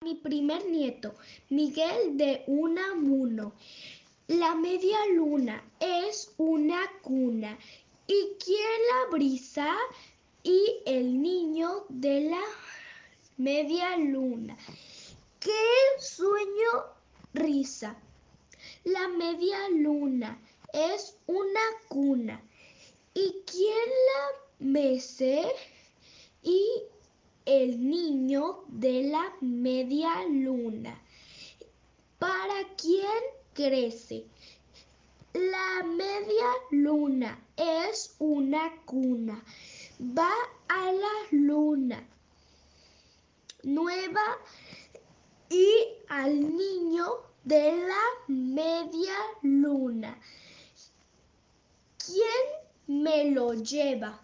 Mi primer nieto, Miguel de Unamuno. La media luna es una cuna. ¿Y quién la brisa? Y el niño de la media luna. ¿Qué sueño risa? La media luna es una cuna. ¿Y quién la mece? Y el niño de la media luna. ¿Para quién crece? La media luna es una cuna. Va a la luna nueva y al niño de la media luna. ¿Quién me lo lleva?